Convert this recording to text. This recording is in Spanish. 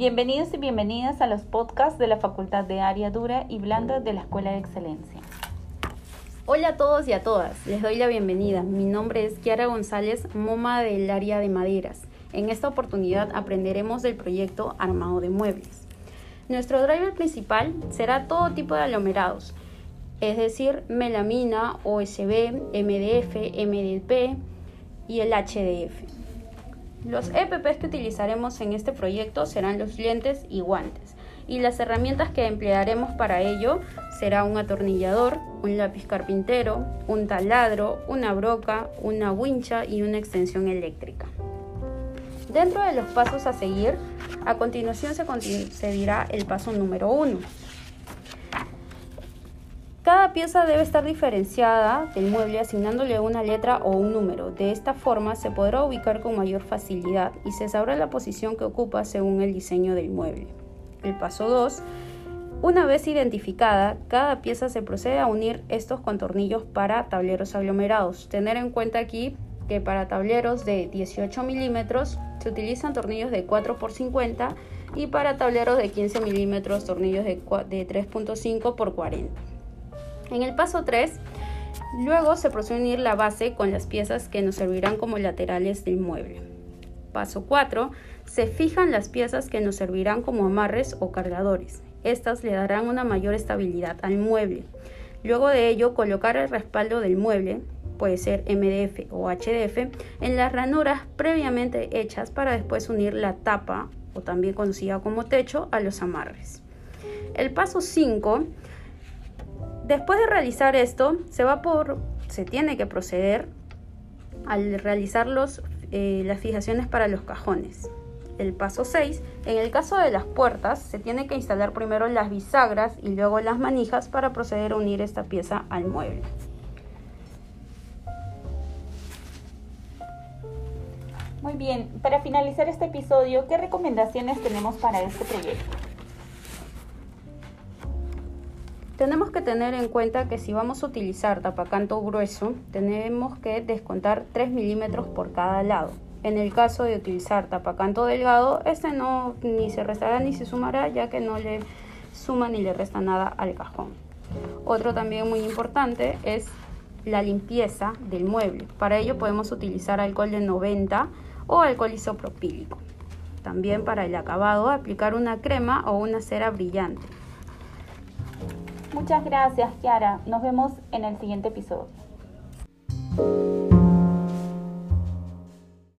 Bienvenidos y bienvenidas a los podcasts de la Facultad de Área Dura y Blanda de la Escuela de Excelencia. Hola a todos y a todas, les doy la bienvenida. Mi nombre es Kiara González, MOMA del área de maderas. En esta oportunidad aprenderemos del proyecto Armado de Muebles. Nuestro driver principal será todo tipo de aglomerados, es decir, melamina, OSB, MDF, MDP y el HDF. Los EPPs que utilizaremos en este proyecto serán los lentes y guantes y las herramientas que emplearemos para ello será un atornillador, un lápiz carpintero, un taladro, una broca, una wincha y una extensión eléctrica. Dentro de los pasos a seguir, a continuación se, se dirá el paso número 1, cada pieza debe estar diferenciada del mueble asignándole una letra o un número. De esta forma se podrá ubicar con mayor facilidad y se sabrá la posición que ocupa según el diseño del mueble. El paso 2. Una vez identificada, cada pieza se procede a unir estos contornillos para tableros aglomerados. Tener en cuenta aquí que para tableros de 18 milímetros se utilizan tornillos de 4 x 50 y para tableros de 15 milímetros tornillos de 3.5 x 40. En el paso 3, luego se procede a unir la base con las piezas que nos servirán como laterales del mueble. Paso 4, se fijan las piezas que nos servirán como amarres o cargadores. Estas le darán una mayor estabilidad al mueble. Luego de ello, colocar el respaldo del mueble, puede ser MDF o HDF, en las ranuras previamente hechas para después unir la tapa, o también conocida como techo, a los amarres. El paso 5 Después de realizar esto, se va por, se tiene que proceder al realizar eh, las fijaciones para los cajones. El paso 6, en el caso de las puertas, se tiene que instalar primero las bisagras y luego las manijas para proceder a unir esta pieza al mueble. Muy bien, para finalizar este episodio, ¿qué recomendaciones tenemos para este proyecto? Tenemos que tener en cuenta que si vamos a utilizar tapacanto grueso, tenemos que descontar 3 milímetros por cada lado. En el caso de utilizar tapacanto delgado, este no ni se restará ni se sumará, ya que no le suma ni le resta nada al cajón. Otro también muy importante es la limpieza del mueble. Para ello podemos utilizar alcohol de 90 o alcohol isopropílico. También para el acabado aplicar una crema o una cera brillante. Muchas gracias, Kiara. Nos vemos en el siguiente episodio.